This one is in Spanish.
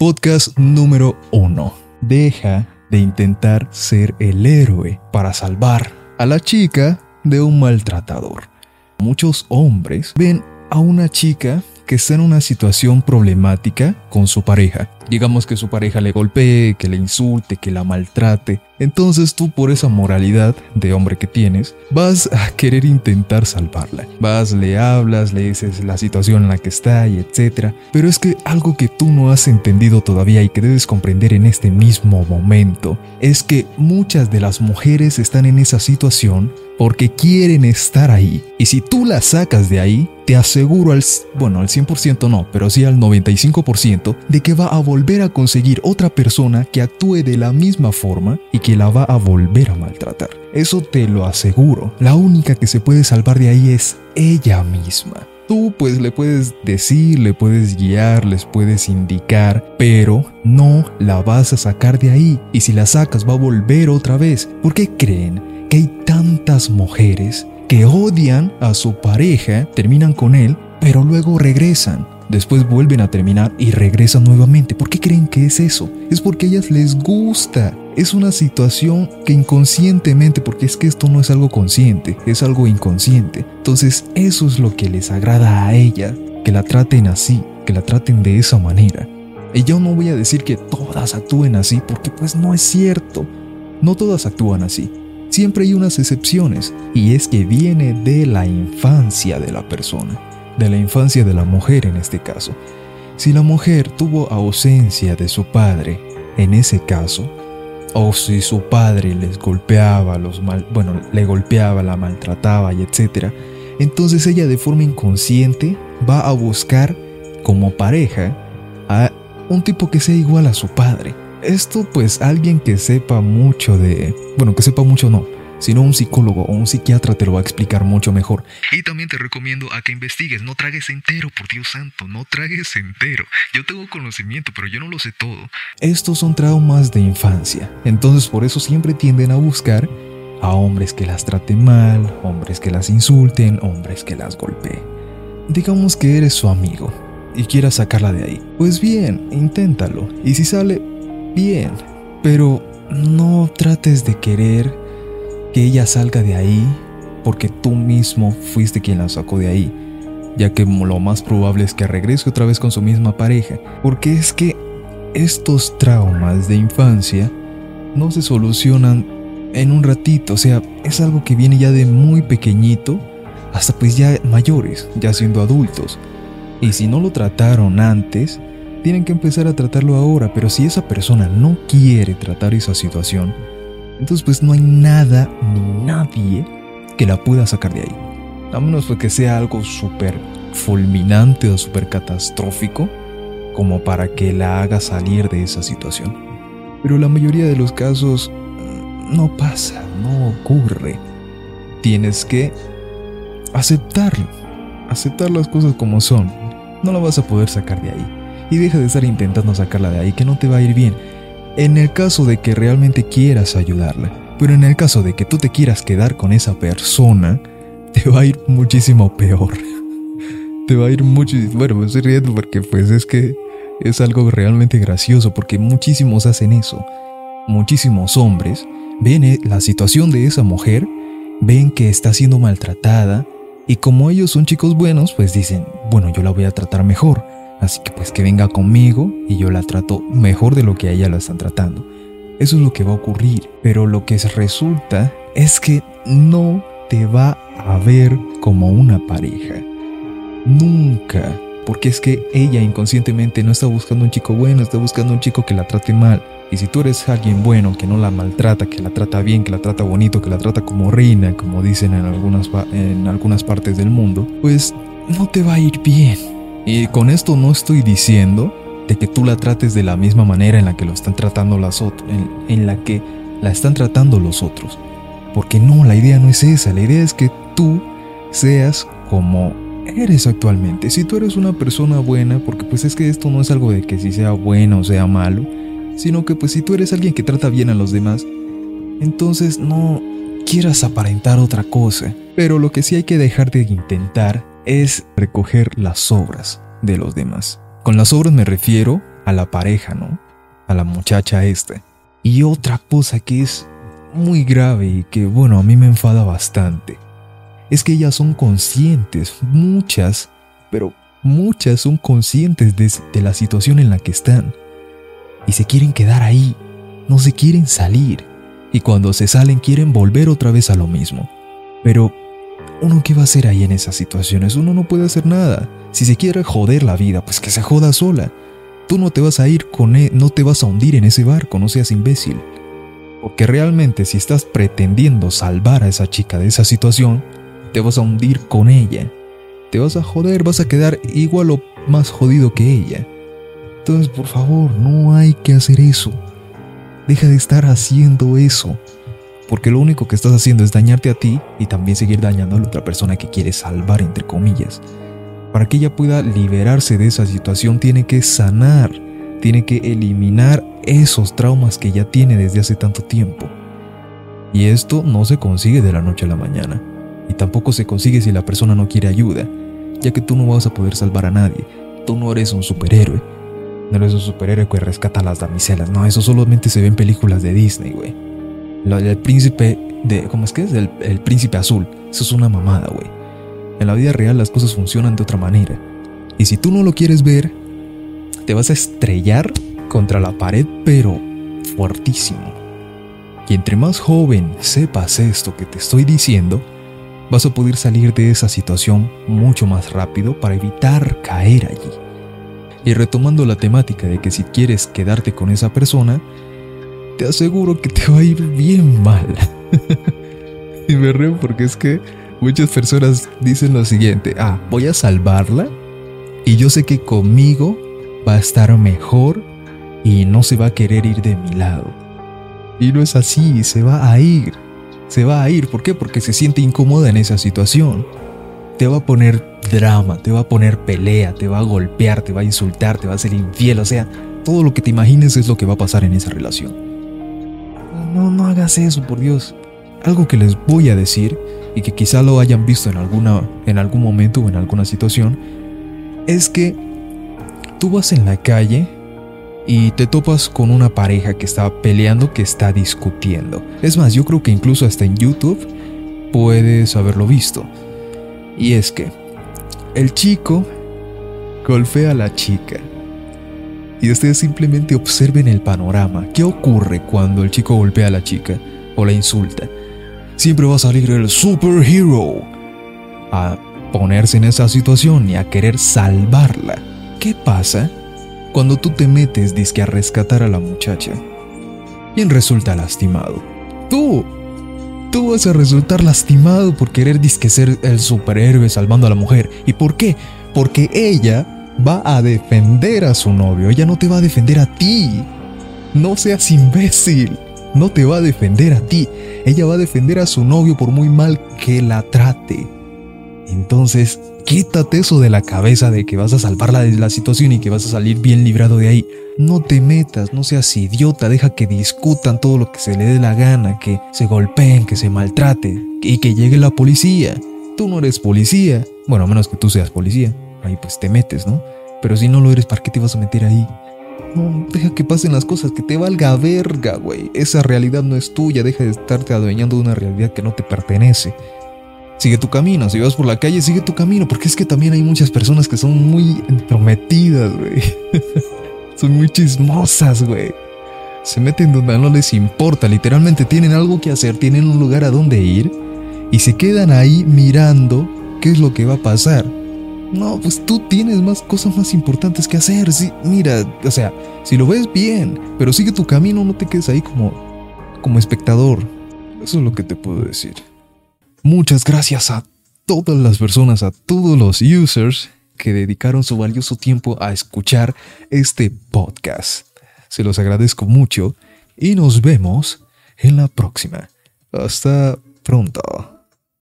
Podcast número 1. Deja de intentar ser el héroe para salvar a la chica de un maltratador. Muchos hombres ven a una chica que está en una situación problemática con su pareja. Digamos que su pareja le golpee, que le insulte, que la maltrate. Entonces tú por esa moralidad de hombre que tienes, vas a querer intentar salvarla. Vas, le hablas, le dices la situación en la que está y etc. Pero es que algo que tú no has entendido todavía y que debes comprender en este mismo momento es que muchas de las mujeres están en esa situación porque quieren estar ahí. Y si tú la sacas de ahí, te aseguro al, bueno, al 100% no, pero sí al 95% de que va a volver a conseguir otra persona que actúe de la misma forma y que la va a volver a maltratar. Eso te lo aseguro. La única que se puede salvar de ahí es ella misma. Tú pues le puedes decir, le puedes guiar, les puedes indicar, pero no la vas a sacar de ahí. Y si la sacas va a volver otra vez. ¿Por qué creen que hay tantas mujeres que odian a su pareja, terminan con él, pero luego regresan. Después vuelven a terminar y regresan nuevamente. ¿Por qué creen que es eso? Es porque a ellas les gusta. Es una situación que inconscientemente, porque es que esto no es algo consciente, es algo inconsciente. Entonces eso es lo que les agrada a ella, que la traten así, que la traten de esa manera. Y yo no voy a decir que todas actúen así, porque pues no es cierto. No todas actúan así siempre hay unas excepciones, y es que viene de la infancia de la persona, de la infancia de la mujer en este caso. Si la mujer tuvo ausencia de su padre, en ese caso, o si su padre les golpeaba, los mal, bueno, le golpeaba, la maltrataba y etcétera, entonces ella de forma inconsciente va a buscar como pareja a un tipo que sea igual a su padre. Esto pues alguien que sepa mucho de... Bueno, que sepa mucho no, sino un psicólogo o un psiquiatra te lo va a explicar mucho mejor. Y también te recomiendo a que investigues, no tragues entero, por Dios santo, no tragues entero. Yo tengo conocimiento, pero yo no lo sé todo. Estos son traumas de infancia, entonces por eso siempre tienden a buscar a hombres que las traten mal, hombres que las insulten, hombres que las golpeen. Digamos que eres su amigo y quieras sacarla de ahí. Pues bien, inténtalo. Y si sale, bien, pero no trates de querer que ella salga de ahí porque tú mismo fuiste quien la sacó de ahí, ya que lo más probable es que regrese otra vez con su misma pareja, porque es que estos traumas de infancia no se solucionan en un ratito, o sea, es algo que viene ya de muy pequeñito hasta pues ya mayores, ya siendo adultos. Y si no lo trataron antes, tienen que empezar a tratarlo ahora, pero si esa persona no quiere tratar esa situación, entonces pues no hay nada ni nadie que la pueda sacar de ahí. A menos que sea algo súper fulminante o súper catastrófico como para que la haga salir de esa situación. Pero la mayoría de los casos mm, no pasa, no ocurre. Tienes que aceptarlo, aceptar las cosas como son. No la vas a poder sacar de ahí y deja de estar intentando sacarla de ahí, que no te va a ir bien. En el caso de que realmente quieras ayudarla, pero en el caso de que tú te quieras quedar con esa persona, te va a ir muchísimo peor. te va a ir muchísimo... Bueno, me estoy riendo porque pues es que es algo realmente gracioso porque muchísimos hacen eso. Muchísimos hombres ven eh, la situación de esa mujer, ven que está siendo maltratada y como ellos son chicos buenos, pues dicen, bueno, yo la voy a tratar mejor. Así que pues que venga conmigo y yo la trato mejor de lo que a ella la están tratando. Eso es lo que va a ocurrir. Pero lo que resulta es que no te va a ver como una pareja. Nunca. Porque es que ella inconscientemente no está buscando un chico bueno, está buscando un chico que la trate mal. Y si tú eres alguien bueno, que no la maltrata, que la trata bien, que la trata bonito, que la trata como reina, como dicen en algunas, en algunas partes del mundo, pues no te va a ir bien. Y con esto no estoy diciendo de que tú la trates de la misma manera en la que lo están tratando las otras, en, la que la están tratando los otros. Porque no, la idea no es esa, la idea es que tú seas como eres actualmente. Si tú eres una persona buena, porque pues es que esto no es algo de que si sea bueno o sea malo, sino que pues si tú eres alguien que trata bien a los demás, entonces no quieras aparentar otra cosa. Pero lo que sí hay que dejar de intentar es recoger las obras de los demás. Con las obras me refiero a la pareja, ¿no? A la muchacha esta. Y otra cosa que es muy grave y que, bueno, a mí me enfada bastante, es que ellas son conscientes, muchas, pero muchas son conscientes de, de la situación en la que están. Y se quieren quedar ahí, no se quieren salir. Y cuando se salen quieren volver otra vez a lo mismo. Pero, ¿uno qué va a hacer ahí en esas situaciones? Uno no puede hacer nada. Si se quiere joder la vida, pues que se joda sola. Tú no te vas a ir con él, e, no te vas a hundir en ese barco, no seas imbécil. Porque realmente si estás pretendiendo salvar a esa chica de esa situación, te vas a hundir con ella. Te vas a joder, vas a quedar igual o más jodido que ella. Entonces, por favor, no hay que hacer eso. Deja de estar haciendo eso. Porque lo único que estás haciendo es dañarte a ti y también seguir dañando a la otra persona que quieres salvar, entre comillas. Para que ella pueda liberarse de esa situación tiene que sanar, tiene que eliminar esos traumas que ya tiene desde hace tanto tiempo. Y esto no se consigue de la noche a la mañana. Y tampoco se consigue si la persona no quiere ayuda, ya que tú no vas a poder salvar a nadie. Tú no eres un superhéroe. No eres un superhéroe que rescata a las damiselas. No, eso solamente se ve en películas de Disney, güey. Del príncipe de... ¿Cómo es que es? El, el príncipe azul. Eso es una mamada, güey. En la vida real las cosas funcionan de otra manera. Y si tú no lo quieres ver, te vas a estrellar contra la pared, pero fuertísimo. Y entre más joven sepas esto que te estoy diciendo, vas a poder salir de esa situación mucho más rápido para evitar caer allí. Y retomando la temática de que si quieres quedarte con esa persona, te aseguro que te va a ir bien mal. y me río porque es que muchas personas dicen lo siguiente, ah, voy a salvarla y yo sé que conmigo va a estar mejor y no se va a querer ir de mi lado. Y no es así, se va a ir. Se va a ir, ¿por qué? Porque se siente incómoda en esa situación te va a poner drama, te va a poner pelea, te va a golpear, te va a insultar, te va a ser infiel, o sea, todo lo que te imagines es lo que va a pasar en esa relación. No, no hagas eso, por Dios. Algo que les voy a decir y que quizá lo hayan visto en alguna en algún momento o en alguna situación es que tú vas en la calle y te topas con una pareja que está peleando, que está discutiendo. Es más, yo creo que incluso hasta en YouTube puedes haberlo visto. Y es que el chico golpea a la chica. Y ustedes simplemente observen el panorama. ¿Qué ocurre cuando el chico golpea a la chica o la insulta? Siempre va a salir el superhero a ponerse en esa situación y a querer salvarla. ¿Qué pasa cuando tú te metes disque a rescatar a la muchacha? ¿Quién resulta lastimado? Tú tú vas a resultar lastimado por querer disque ser el superhéroe salvando a la mujer. ¿Y por qué? Porque ella va a defender a su novio, ella no te va a defender a ti. No seas imbécil, no te va a defender a ti, ella va a defender a su novio por muy mal que la trate. Entonces, quítate eso de la cabeza de que vas a salvarla de la situación y que vas a salir bien librado de ahí. No te metas, no seas idiota, deja que discutan todo lo que se le dé la gana, que se golpeen, que se maltrate y que llegue la policía. Tú no eres policía, bueno, a menos que tú seas policía, ahí pues te metes, ¿no? Pero si no lo eres, ¿para qué te vas a meter ahí? No, deja que pasen las cosas, que te valga verga, güey. Esa realidad no es tuya, deja de estarte adueñando de una realidad que no te pertenece. Sigue tu camino, si vas por la calle, sigue tu camino, porque es que también hay muchas personas que son muy entrometidas, güey. son muy chismosas, güey. Se meten donde no les importa, literalmente tienen algo que hacer, tienen un lugar a donde ir y se quedan ahí mirando qué es lo que va a pasar. No, pues tú tienes más cosas más importantes que hacer. Sí, mira, o sea, si lo ves bien, pero sigue tu camino, no te quedes ahí como como espectador. Eso es lo que te puedo decir. Muchas gracias a todas las personas, a todos los users que dedicaron su valioso tiempo a escuchar este podcast. Se los agradezco mucho y nos vemos en la próxima. Hasta pronto.